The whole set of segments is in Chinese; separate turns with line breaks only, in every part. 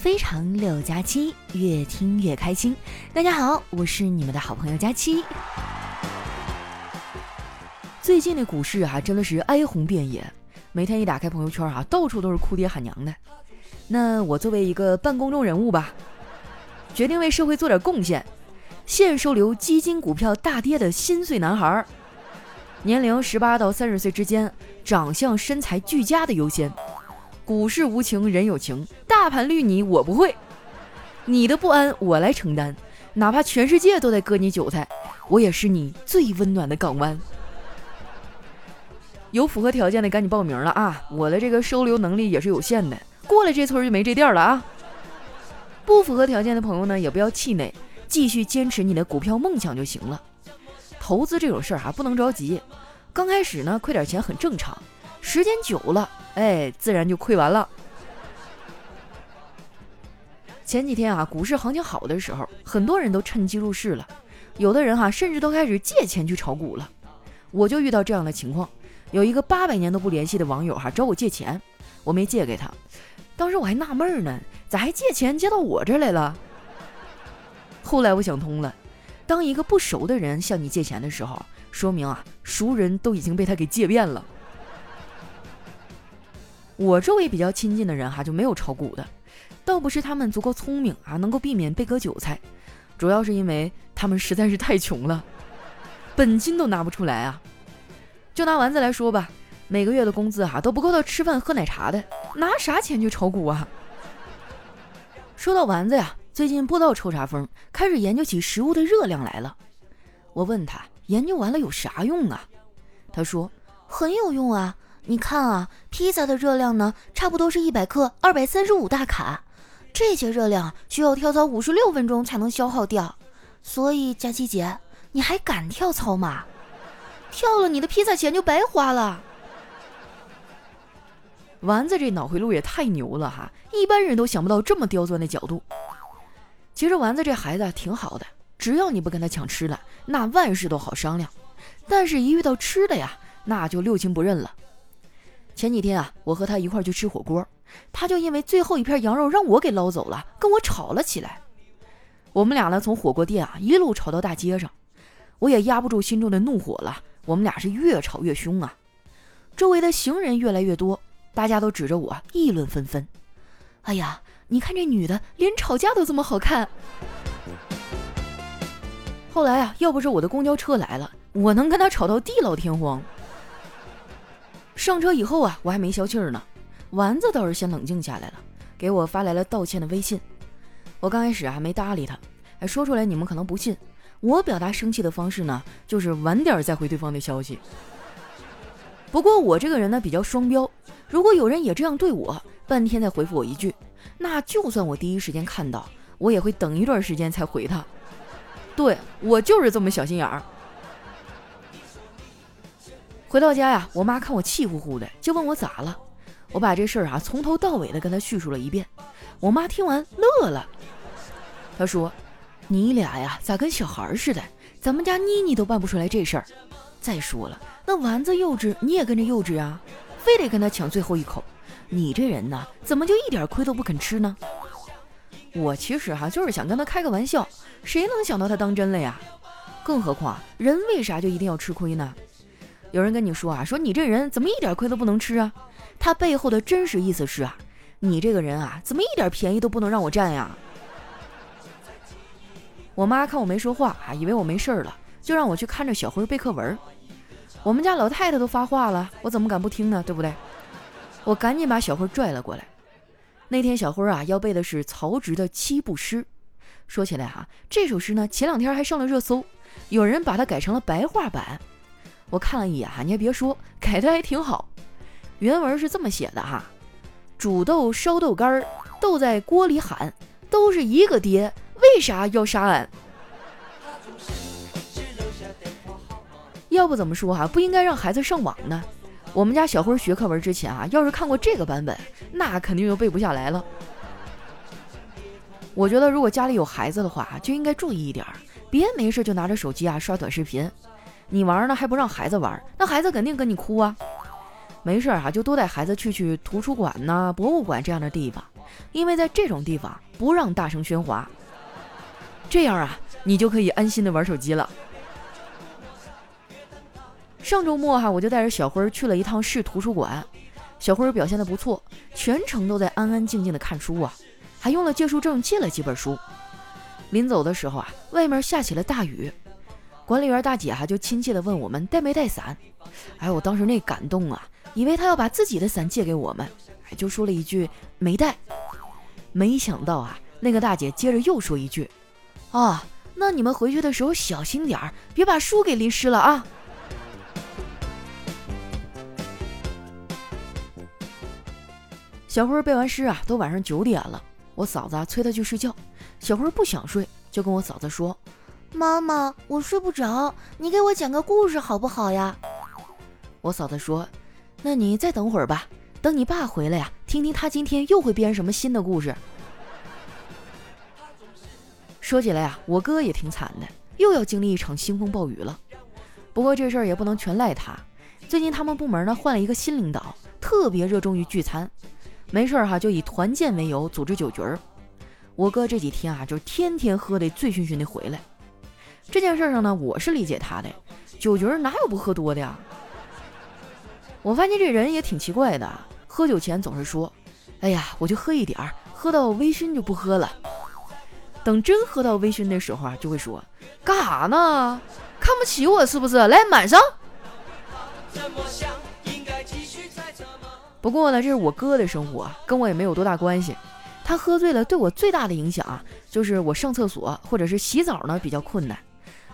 非常六加七，越听越开心。大家好，我是你们的好朋友佳期。最近的股市啊，真的是哀鸿遍野，每天一打开朋友圈啊，到处都是哭爹喊娘的。那我作为一个半公众人物吧，决定为社会做点贡献，现收留基金股票大跌的心碎男孩儿，年龄十八到三十岁之间，长相身材俱佳的优先。股市无情人有情，大盘绿你我不会，你的不安我来承担，哪怕全世界都在割你韭菜，我也是你最温暖的港湾。有符合条件的赶紧报名了啊！我的这个收留能力也是有限的，过了这村就没这店了啊！不符合条件的朋友呢，也不要气馁，继续坚持你的股票梦想就行了。投资这种事儿啊，不能着急，刚开始呢亏点钱很正常，时间久了。哎，自然就亏完了。前几天啊，股市行情好的时候，很多人都趁机入市了，有的人哈甚至都开始借钱去炒股了。我就遇到这样的情况，有一个八百年都不联系的网友哈找我借钱，我没借给他。当时我还纳闷呢，咋还借钱借到我这来了？后来我想通了，当一个不熟的人向你借钱的时候，说明啊熟人都已经被他给借遍了。我周围比较亲近的人哈就没有炒股的，倒不是他们足够聪明啊，能够避免被割韭菜，主要是因为他们实在是太穷了，本金都拿不出来啊。就拿丸子来说吧，每个月的工资哈都不够他吃饭喝奶茶的，拿啥钱去炒股啊？说到丸子呀，最近不知道抽啥风，开始研究起食物的热量来了。我问他研究完了有啥用啊？他说很有用啊。你看啊，披萨的热量呢，差不多是一百克，二百三十五大卡。这些热量需要跳操五十六分钟才能消耗掉。所以佳琪姐，你还敢跳操吗？跳了，你的披萨钱就白花了。丸子这脑回路也太牛了哈，一般人都想不到这么刁钻的角度。其实丸子这孩子挺好的，只要你不跟他抢吃的，那万事都好商量。但是，一遇到吃的呀，那就六亲不认了。前几天啊，我和他一块去吃火锅，他就因为最后一片羊肉让我给捞走了，跟我吵了起来。我们俩呢，从火锅店啊一路吵到大街上，我也压不住心中的怒火了，我们俩是越吵越凶啊。周围的行人越来越多，大家都指着我议论纷纷。哎呀，你看这女的连吵架都这么好看。后来啊，要不是我的公交车来了，我能跟她吵到地老天荒。上车以后啊，我还没消气儿呢，丸子倒是先冷静下来了，给我发来了道歉的微信。我刚开始还没搭理他，哎，说出来你们可能不信，我表达生气的方式呢，就是晚点再回对方的消息。不过我这个人呢比较双标，如果有人也这样对我，半天再回复我一句，那就算我第一时间看到，我也会等一段时间才回他。对我就是这么小心眼儿。回到家呀，我妈看我气呼呼的，就问我咋了。我把这事儿啊从头到尾的跟她叙述了一遍。我妈听完乐了，她说：“你俩呀咋跟小孩似的？咱们家妮妮都办不出来这事儿。再说了，那丸子幼稚，你也跟着幼稚啊，非得跟他抢最后一口。你这人呢，怎么就一点亏都不肯吃呢？”我其实哈就是想跟他开个玩笑，谁能想到他当真了呀？更何况人为啥就一定要吃亏呢？有人跟你说啊，说你这人怎么一点亏都不能吃啊？他背后的真实意思是啊，你这个人啊，怎么一点便宜都不能让我占呀？我妈看我没说话啊，以为我没事儿了，就让我去看着小辉背课文。我们家老太太都发话了，我怎么敢不听呢？对不对？我赶紧把小辉拽了过来。那天小辉啊要背的是曹植的七步诗。说起来哈，这首诗呢前两天还上了热搜，有人把它改成了白话版。我看了一眼哈，你还别说，改的还挺好。原文是这么写的哈：煮豆烧豆干儿，豆在锅里喊，都是一个爹，为啥要杀俺？要不怎么说哈，不应该让孩子上网呢？我们家小辉学课文之前啊，要是看过这个版本，那肯定就背不下来了。我觉得如果家里有孩子的话，就应该注意一点，别没事就拿着手机啊刷短视频。你玩呢还不让孩子玩，那孩子肯定跟你哭啊！没事儿哈，就多带孩子去去图书馆呐、博物馆这样的地方，因为在这种地方不让大声喧哗。这样啊，你就可以安心的玩手机了。上周末哈，我就带着小辉去了一趟市图书馆，小辉表现的不错，全程都在安安静静的看书啊，还用了借书证借了几本书。临走的时候啊，外面下起了大雨，管理员大姐哈就亲切的问我们带没带伞。哎，我当时那感动啊，以为她要把自己的伞借给我们，就说了一句没带。没想到啊，那个大姐接着又说一句，啊，那你们回去的时候小心点儿，别把书给淋湿了啊。小辉背完诗啊，都晚上九点了，我嫂子催他去睡觉。小辉不想睡，就跟我嫂子说：“
妈妈，我睡不着，你给我讲个故事好不好呀？”
我嫂子说：“那你再等会儿吧，等你爸回来呀，听听他今天又会编什么新的故事。”说起来呀，我哥也挺惨的，又要经历一场腥风暴雨了。不过这事儿也不能全赖他，最近他们部门呢换了一个新领导，特别热衷于聚餐，没事儿哈就以团建为由组织酒局儿。我哥这几天啊，就天天喝得醉醺醺的回来。这件事上呢，我是理解他的，酒局哪有不喝多的呀？我发现这人也挺奇怪的，喝酒前总是说：“哎呀，我就喝一点儿，喝到微醺就不喝了。”等真喝到微醺的时候啊，就会说：“干啥呢？看不起我是不是？来满上。”不过呢，这是我哥的生活，跟我也没有多大关系。他喝醉了，对我最大的影响啊，就是我上厕所或者是洗澡呢比较困难，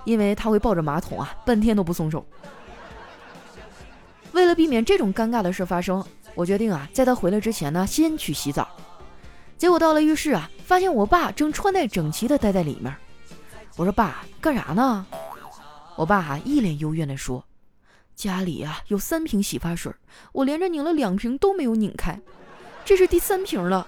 因为他会抱着马桶啊，半天都不松手。为了避免这种尴尬的事发生，我决定啊，在他回来之前呢，先去洗澡。结果到了浴室啊，发现我爸正穿戴整齐的待在里面。我说：“爸，干啥呢？”我爸啊，一脸幽怨地说：“家里啊有三瓶洗发水，我连着拧了两瓶都没有拧开，这是第三瓶了。”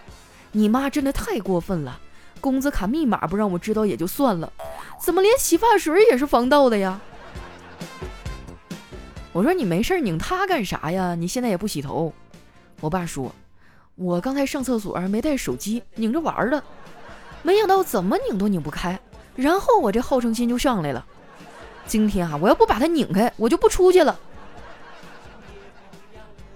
你妈真的太过分了，工资卡密码不让我知道也就算了，怎么连洗发水也是防盗的呀？我说你没事拧它干啥呀？你现在也不洗头。我爸说，我刚才上厕所没带手机，拧着玩的，没想到怎么拧都拧不开，然后我这好胜心就上来了。今天啊，我要不把它拧开，我就不出去了。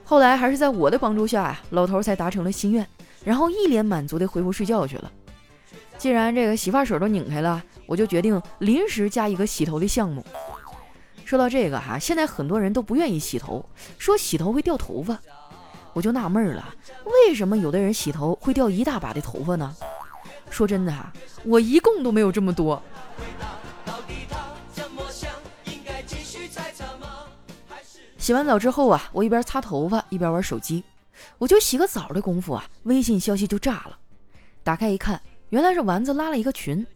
后来还是在我的帮助下呀，老头才达成了心愿。然后一脸满足的回屋睡觉去了。既然这个洗发水都拧开了，我就决定临时加一个洗头的项目。说到这个哈，现在很多人都不愿意洗头，说洗头会掉头发。我就纳闷了，为什么有的人洗头会掉一大把的头发呢？说真的哈，我一共都没有这么多。洗完澡之后啊，我一边擦头发一边玩手机。我就洗个澡的功夫啊，微信消息就炸了。打开一看，原来是丸子拉了一个群。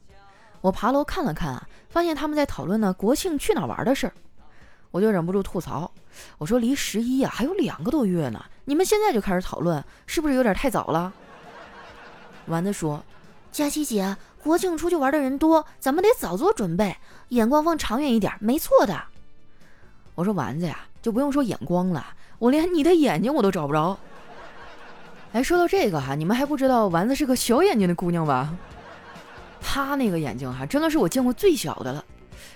我爬楼看了看啊，发现他们在讨论呢国庆去哪玩的事儿。我就忍不住吐槽，我说离十一啊还有两个多月呢，你们现在就开始讨论，是不是有点太早了？丸子说：“
佳琪姐，国庆出去玩的人多，咱们得早做准备，眼光放长远一点，没错的。”
我说丸子呀，就不用说眼光了，我连你的眼睛我都找不着。哎，说到这个哈，你们还不知道丸子是个小眼睛的姑娘吧？他那个眼睛哈，真的是我见过最小的了。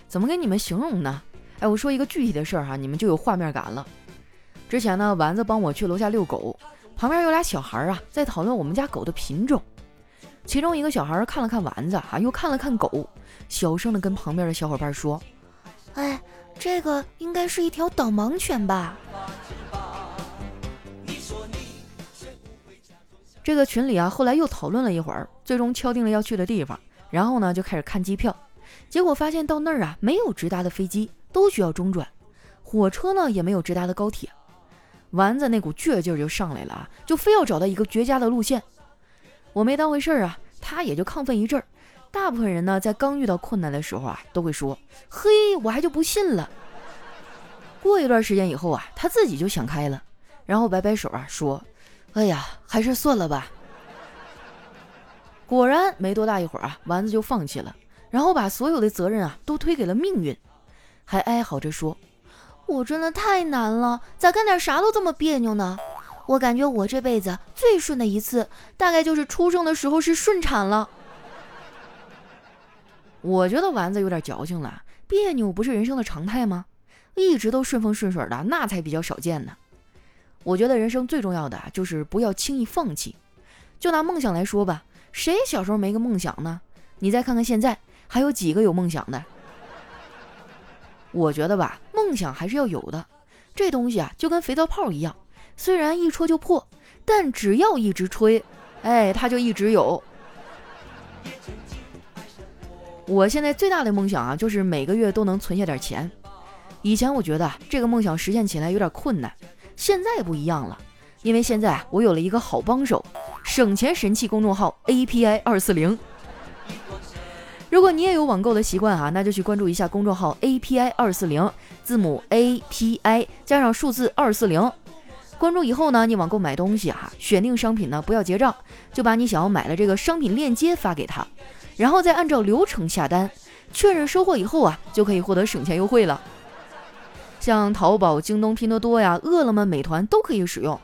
怎么给你们形容呢？哎，我说一个具体的事儿哈，你们就有画面感了。之前呢，丸子帮我去楼下遛狗，旁边有俩小孩啊，在讨论我们家狗的品种。其中一个小孩看了看丸子啊，又看了看狗，小声的跟旁边的小伙伴说：“
哎，这个应该是一条导盲犬吧？”
这个群里啊，后来又讨论了一会儿，最终敲定了要去的地方，然后呢就开始看机票，结果发现到那儿啊没有直达的飞机，都需要中转，火车呢也没有直达的高铁，丸子那股倔劲儿就上来了啊，就非要找到一个绝佳的路线。我没当回事儿啊，他也就亢奋一阵儿。大部分人呢在刚遇到困难的时候啊，都会说：“嘿，我还就不信了。”过一段时间以后啊，他自己就想开了，然后摆摆手啊说。哎呀，还是算了吧。果然没多大一会儿啊，丸子就放弃了，然后把所有的责任啊都推给了命运，还哀嚎着说：“
我真的太难了，咋干点啥都这么别扭呢？我感觉我这辈子最顺的一次，大概就是出生的时候是顺产了。
我觉得丸子有点矫情了，别扭不是人生的常态吗？一直都顺风顺水的，那才比较少见呢。我觉得人生最重要的就是不要轻易放弃。就拿梦想来说吧，谁小时候没个梦想呢？你再看看现在，还有几个有梦想的？我觉得吧，梦想还是要有的。这东西啊，就跟肥皂泡一样，虽然一戳就破，但只要一直吹，哎，它就一直有。我现在最大的梦想啊，就是每个月都能存下点钱。以前我觉得这个梦想实现起来有点困难，现在不一样了，因为现在我有了一个好帮手，省钱神器公众号 API 二四零。如果你也有网购的习惯啊，那就去关注一下公众号 API 二四零，字母 API 加上数字二四零。关注以后呢，你网购买东西啊，选定商品呢不要结账，就把你想要买的这个商品链接发给他，然后再按照流程下单，确认收货以后啊，就可以获得省钱优惠了。像淘宝、京东、拼多多呀、饿了么、美团都可以使用。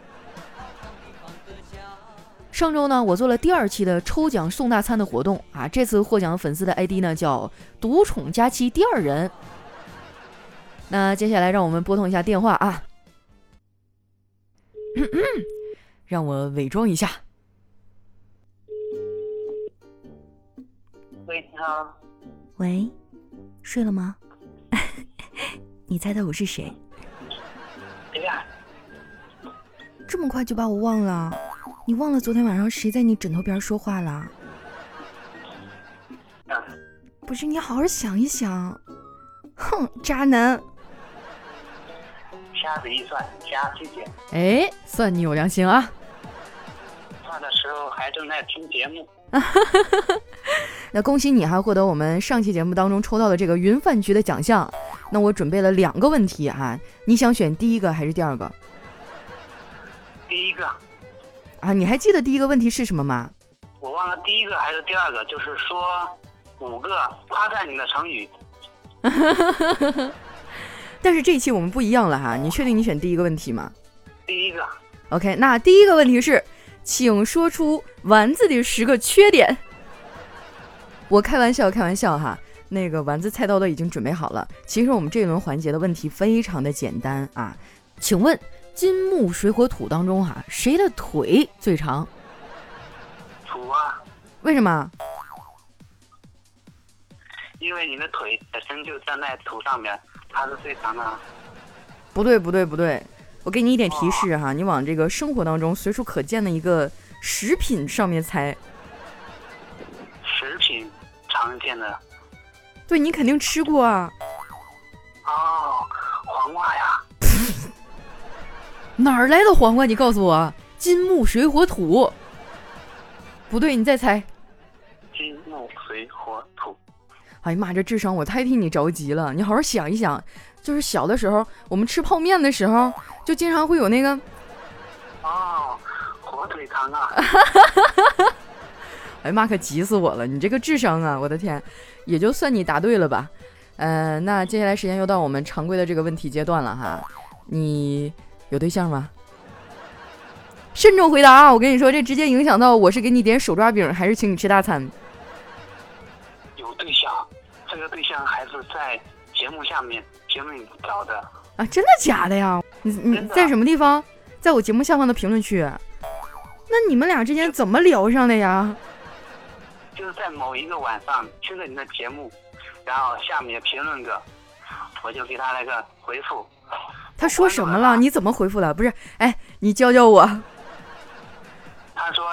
上周呢，我做了第二期的抽奖送大餐的活动啊，这次获奖粉丝的 ID 呢叫独宠佳期第二人。那接下来让我们拨通一下电话啊，让我伪装一下。
喂，你好。
喂，睡了吗？你猜猜我是谁？
谁呀？
这么快就把我忘了？你忘了昨天晚上谁在你枕头边说话了？不是，你好好想一想。哼，渣男！
掐指一算，瞎姐姐。
哎，算你有良心啊！
算的时候还正在听节目。
那恭喜你，还获得我们上期节目当中抽到的这个云饭局的奖项。那我准备了两个问题哈，你想选第一个还是第二个？
第一个。
啊，你还记得第一个问题是什么吗？
我忘了第一个还是第二个，就是说五个夸赞你的成语。
但是这一期我们不一样了哈，你确定你选第一个问题吗？
第一个。
OK，那第一个问题是，请说出丸子的十个缺点。我开玩笑，开玩笑哈。那个丸子菜刀都已经准备好了。其实我们这一轮环节的问题非常的简单啊，请问。金木水火土当中哈，谁的腿最长？
土啊！
为什么？
因为你的腿本身就站在土上面，它是最长的。
不对不对不对，我给你一点提示哈，你往这个生活当中随处可见的一个食品上面猜。
食品常见的。
对你肯定吃过啊。
哦，黄瓜呀。
哪儿来的黄瓜？你告诉我，金木水火土。不对，你再猜。
金木水火土。
哎呀妈，这智商我太替你着急了。你好好想一想，就是小的时候我们吃泡面的时候，就经常会有那个。
哦，火腿肠啊！
哎呀妈，可急死我了！你这个智商啊，我的天，也就算你答对了吧。呃，那接下来时间又到我们常规的这个问题阶段了哈，你。有对象吗？慎重回答啊！我跟你说，这直接影响到我是给你点手抓饼，还是请你吃大餐。
有对象，这个对象还是在节目下面评论找的
啊？真的假的呀？你你在什么地方？在我节目下方的评论区。那你们俩之间怎么聊上的呀？
就是在某一个晚上听着你的节目，然后下面评论个，我就给他来个回复。
他说什么了？你怎么回复的？不是，哎，你教教我。
他说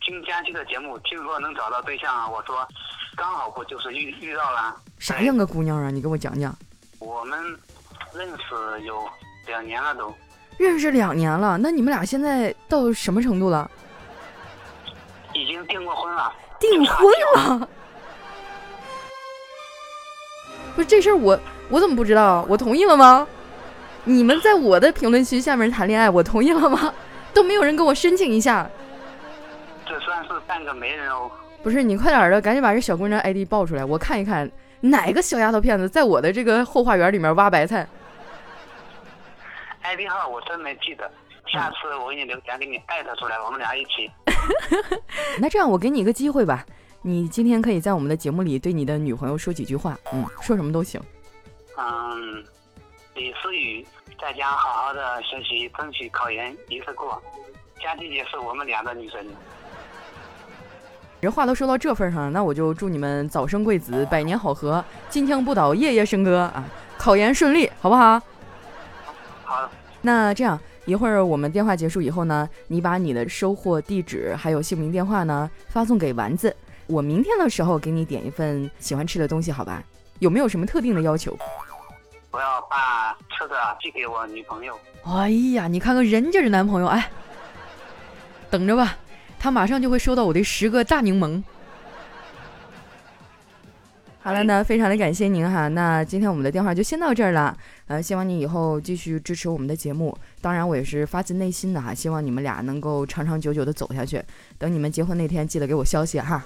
听佳期的节目，听说能找到对象啊。我说刚好不就是遇遇到了。
啥样的姑娘啊？你给我讲讲。
我们认识有两年了都。
认识两年了，那你们俩现在到什么程度了？
已经订过婚了。
订婚了？不是这事儿，我我怎么不知道？我同意了吗？你们在我的评论区下面谈恋爱，我同意了吗？都没有人跟我申请一下。
这算是半个媒人哦。
不是你快点的，赶紧把这小姑娘 ID 报出来，我看一看哪个小丫头片子在我的这个后花园里面挖白菜。
ID 号我真没记得，下次我给你留言，给你艾特出来，我们俩一起。
那这样，我给你一个机会吧，你今天可以在我们的节目里对你的女朋友说几句话，嗯，说什么都行。
嗯，李思雨，在家好好的学习，争取考研一次过。佳琪姐是我们俩的女神。
人话都说到这份上了，那我就祝你们早生贵子，百年好合，金枪不倒，夜夜笙歌啊！考研顺利，好不好？
好。
那这样。一会儿我们电话结束以后呢，你把你的收货地址还有姓名电话呢发送给丸子，我明天的时候给你点一份喜欢吃的东西，好吧？有没有什么特定的要求？
我要把吃的寄给我女朋友。
哎呀，你看看人家这男朋友，哎，等着吧，他马上就会收到我的十个大柠檬。好了，那非常的感谢您哈。那今天我们的电话就先到这儿了。呃，希望你以后继续支持我们的节目。当然，我也是发自内心的哈，希望你们俩能够长长久久的走下去。等你们结婚那天，记得给我消息哈。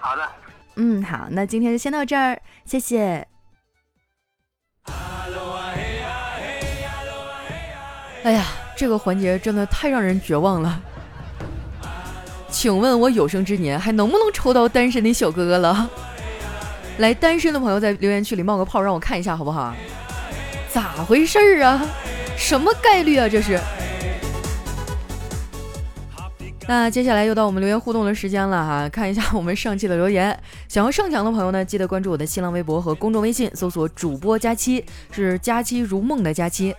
好的。
嗯，好，那今天就先到这儿，谢谢。哎呀，这个环节真的太让人绝望了。请问，我有生之年还能不能抽到单身的小哥哥了？来，单身的朋友在留言区里冒个泡，让我看一下好不好？咋回事儿啊？什么概率啊？这是？那接下来又到我们留言互动的时间了哈，看一下我们上期的留言。想要上墙的朋友呢，记得关注我的新浪微博和公众微信，搜索主播佳期，是佳期如梦的佳期。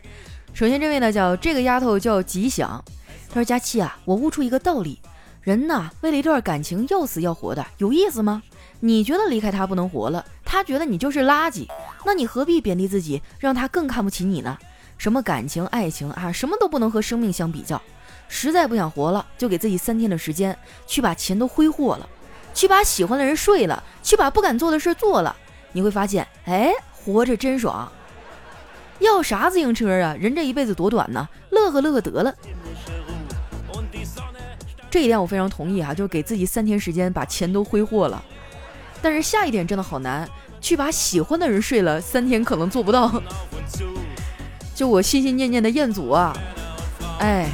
首先这位呢叫这个丫头叫吉祥，她说佳期啊，我悟出一个道理，人呐为了一段感情要死要活的，有意思吗？你觉得离开他不能活了，他觉得你就是垃圾，那你何必贬低自己，让他更看不起你呢？什么感情、爱情啊，什么都不能和生命相比较。实在不想活了，就给自己三天的时间，去把钱都挥霍了，去把喜欢的人睡了，去把不敢做的事做了。你会发现，哎，活着真爽。要啥自行车啊？人这一辈子多短呢，乐呵乐呵得了。这一点我非常同意啊，就是给自己三天时间把钱都挥霍了。但是下一点真的好难，去把喜欢的人睡了三天可能做不到。就我心心念念的彦祖啊，哎。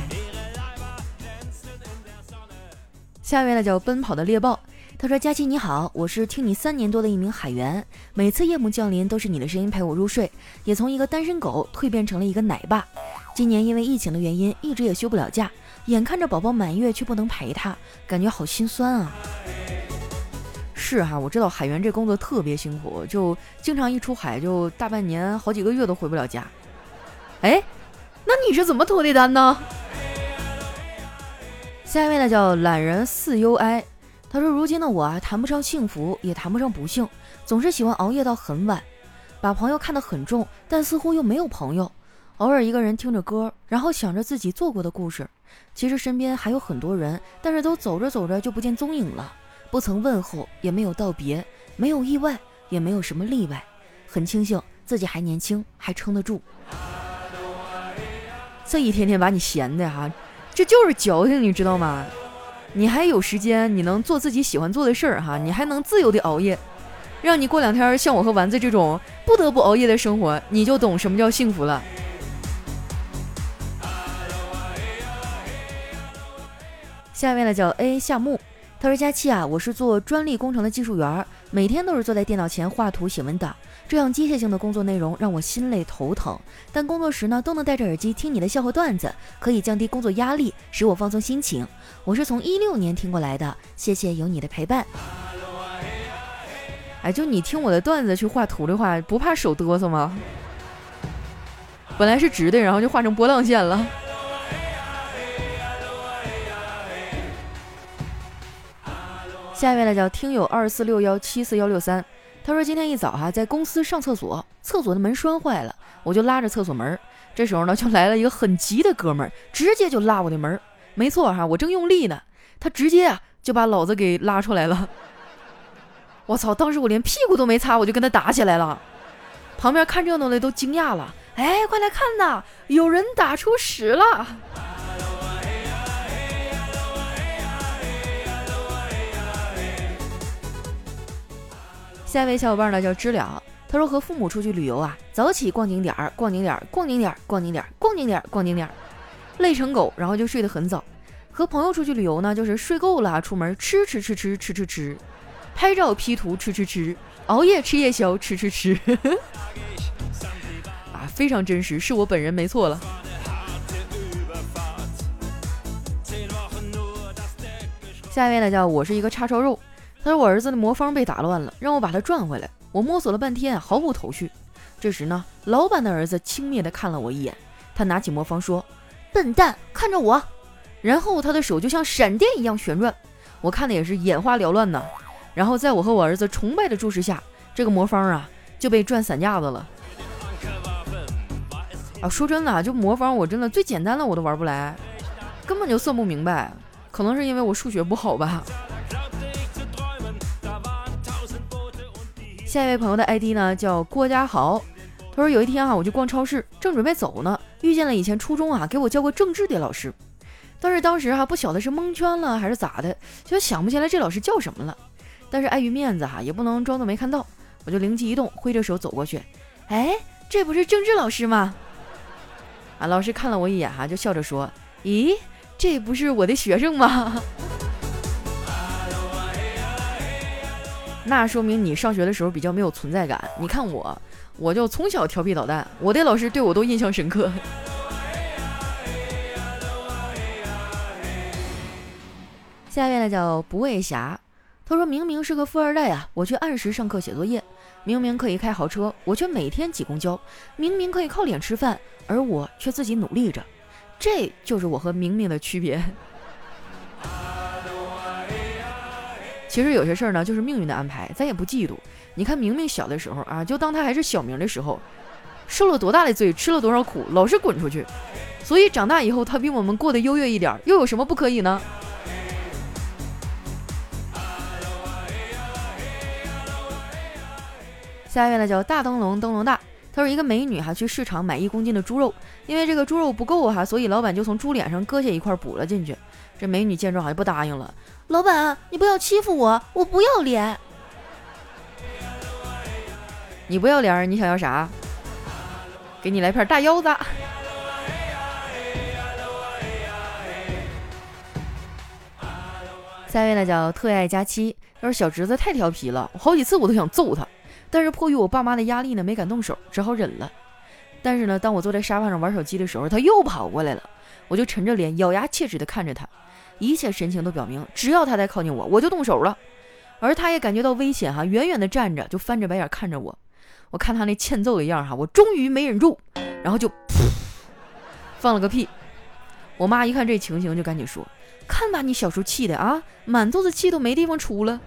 下一位呢叫奔跑的猎豹，他说：“佳琪你好，我是听你三年多的一名海员，每次夜幕降临都是你的声音陪我入睡，也从一个单身狗蜕变成了一个奶爸。今年因为疫情的原因，一直也休不了假，眼看着宝宝满月却不能陪他，感觉好心酸啊。”是哈，我知道海员这工作特别辛苦，就经常一出海就大半年、好几个月都回不了家。哎，那你是怎么脱的单呢？下一位呢叫懒人四 U I，他说：“如今的我啊，谈不上幸福，也谈不上不幸，总是喜欢熬夜到很晚，把朋友看得很重，但似乎又没有朋友。偶尔一个人听着歌，然后想着自己做过的故事。其实身边还有很多人，但是都走着走着就不见踪影了。”不曾问候，也没有道别，没有意外，也没有什么例外，很庆幸自己还年轻，还撑得住。这一天天把你闲的哈，这就是矫情，你知道吗？你还有时间，你能做自己喜欢做的事儿哈，你还能自由的熬夜，让你过两天像我和丸子这种不得不熬夜的生活，你就懂什么叫幸福了。下面呢叫 A 夏木。他说：“佳期啊，我是做专利工程的技术员，每天都是坐在电脑前画图写文档，这样机械性的工作内容让我心累头疼。但工作时呢，都能戴着耳机听你的笑话段子，可以降低工作压力，使我放松心情。我是从一六年听过来的，谢谢有你的陪伴。哎，就你听我的段子去画图的话，不怕手哆嗦吗？本来是直的，然后就画成波浪线了。”下一位呢叫听友二四六幺七四幺六三，他说今天一早哈在公司上厕所，厕所的门栓坏了，我就拉着厕所门，这时候呢就来了一个很急的哥们儿，直接就拉我的门，没错哈，我正用力呢，他直接啊就把老子给拉出来了，我操，当时我连屁股都没擦，我就跟他打起来了，旁边看热闹的都惊讶了，哎，快来看呐，有人打出屎了。下一位小伙伴呢叫知了，他说和父母出去旅游啊，早起逛景点儿，逛景点儿，逛景点儿，逛景点儿，逛景点儿，逛景点儿。累成狗，然后就睡得很早。和朋友出去旅游呢，就是睡够了，出门吃吃吃吃吃吃吃，拍照 P 图吃吃吃，熬夜吃夜宵吃吃吃，啊，非常真实，是我本人没错了。下一位呢，叫我是一个叉烧肉。他说我儿子的魔方被打乱了，让我把它转回来。我摸索了半天，毫无头绪。这时呢，老板的儿子轻蔑地看了我一眼，他拿起魔方说：“
笨蛋，看着我。”
然后他的手就像闪电一样旋转，我看的也是眼花缭乱呢。然后在我和我儿子崇拜的注视下，这个魔方啊就被转散架子了。啊，说真的，就魔方我真的最简单的我都玩不来，根本就算不明白。可能是因为我数学不好吧。下一位朋友的 ID 呢叫郭家豪，他说有一天啊，我去逛超市，正准备走呢，遇见了以前初中啊给我教过政治的老师，但是当时哈不晓得是蒙圈了还是咋的，就想不起来这老师叫什么了。但是碍于面子哈，也不能装作没看到，我就灵机一动，挥着手走过去，哎，这不是政治老师吗？啊，老师看了我一眼哈，就笑着说，咦，这不是我的学生吗？那说明你上学的时候比较没有存在感。你看我，我就从小调皮捣蛋，我的老师对我都印象深刻。下面呢叫不畏侠，他说明明是个富二代啊，我却按时上课写作业；明明可以开豪车，我却每天挤公交；明明可以靠脸吃饭，而我却自己努力着。这就是我和明明的区别。其实有些事儿呢，就是命运的安排，咱也不嫉妒。你看明明小的时候啊，就当他还是小明的时候，受了多大的罪，吃了多少苦，老是滚出去。所以长大以后，他比我们过得优越一点，又有什么不可以呢？下一位呢叫大灯笼灯笼大，他说一个美女哈去市场买一公斤的猪肉，因为这个猪肉不够哈，所以老板就从猪脸上割下一块补了进去。这美女见状还不答应了。
老板，你不要欺负我，我不要脸。
你不要脸，你想要啥？给你来片大腰子。下一位呢叫特爱佳期，他说小侄子太调皮了，我好几次我都想揍他，但是迫于我爸妈的压力呢，没敢动手，只好忍了。但是呢，当我坐在沙发上玩手机的时候，他又跑过来了，我就沉着脸，咬牙切齿地看着他。一切神情都表明，只要他再靠近我，我就动手了。而他也感觉到危险，哈，远远的站着，就翻着白眼看着我。我看他那欠揍的样，哈，我终于没忍住，然后就放了个屁。我妈一看这情形，就赶紧说：“看把你小叔气的啊，满肚子气都没地方出了。”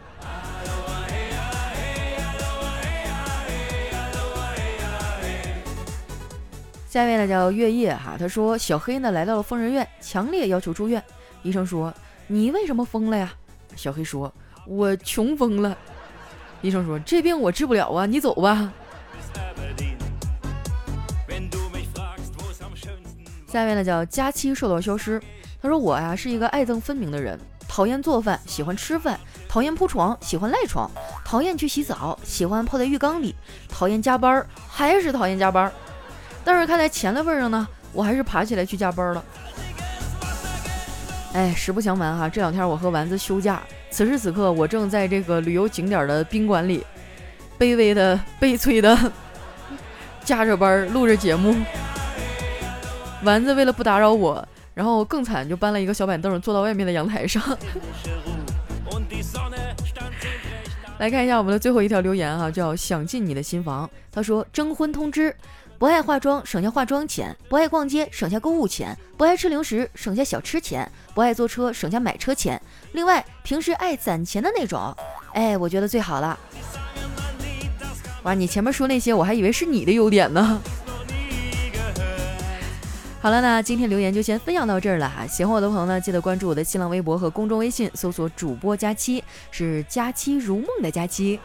下一位呢叫月夜，哈，他说小黑呢来到了疯人院，强烈要求住院。医生说：“你为什么疯了呀？”小黑说：“我穷疯了。”医生说：“这病我治不了啊，你走吧。”下面呢叫佳期受到消失。他说：“我呀是一个爱憎分明的人，讨厌做饭，喜欢吃饭；讨厌铺床，喜欢赖床；讨厌去洗澡，喜欢泡在浴缸里；讨厌加班，还是讨厌加班。但是看在钱的份上呢，我还是爬起来去加班了。”哎，实不相瞒哈，这两天我和丸子休假，此时此刻我正在这个旅游景点的宾馆里，卑微的、悲催的加着班录着节目。丸子为了不打扰我，然后更惨，就搬了一个小板凳坐到外面的阳台上。来看一下我们的最后一条留言哈，叫想进你的新房。他说征婚通知。不爱化妆，省下化妆钱；不爱逛街，省下购物钱；不爱吃零食，省下小吃钱；不爱坐车，省下买车钱。另外，平时爱攒钱的那种，哎，我觉得最好了。哇，你前面说那些，我还以为是你的优点呢。好了，那今天留言就先分享到这儿了哈。喜欢我的朋友呢，记得关注我的新浪微博和公众微信，搜索主播佳期，是佳期如梦的佳期。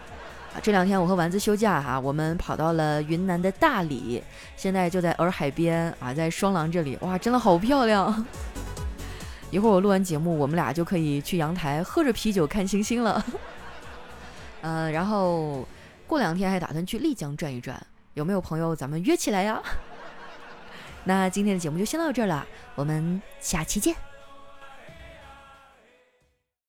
这两天我和丸子休假哈，我们跑到了云南的大理，现在就在洱海边啊，在双廊这里，哇，真的好漂亮！一会儿我录完节目，我们俩就可以去阳台喝着啤酒看星星了。嗯，然后过两天还打算去丽江转一转，有没有朋友咱们约起来呀？那今天的节目就先到这儿了，我们下期见。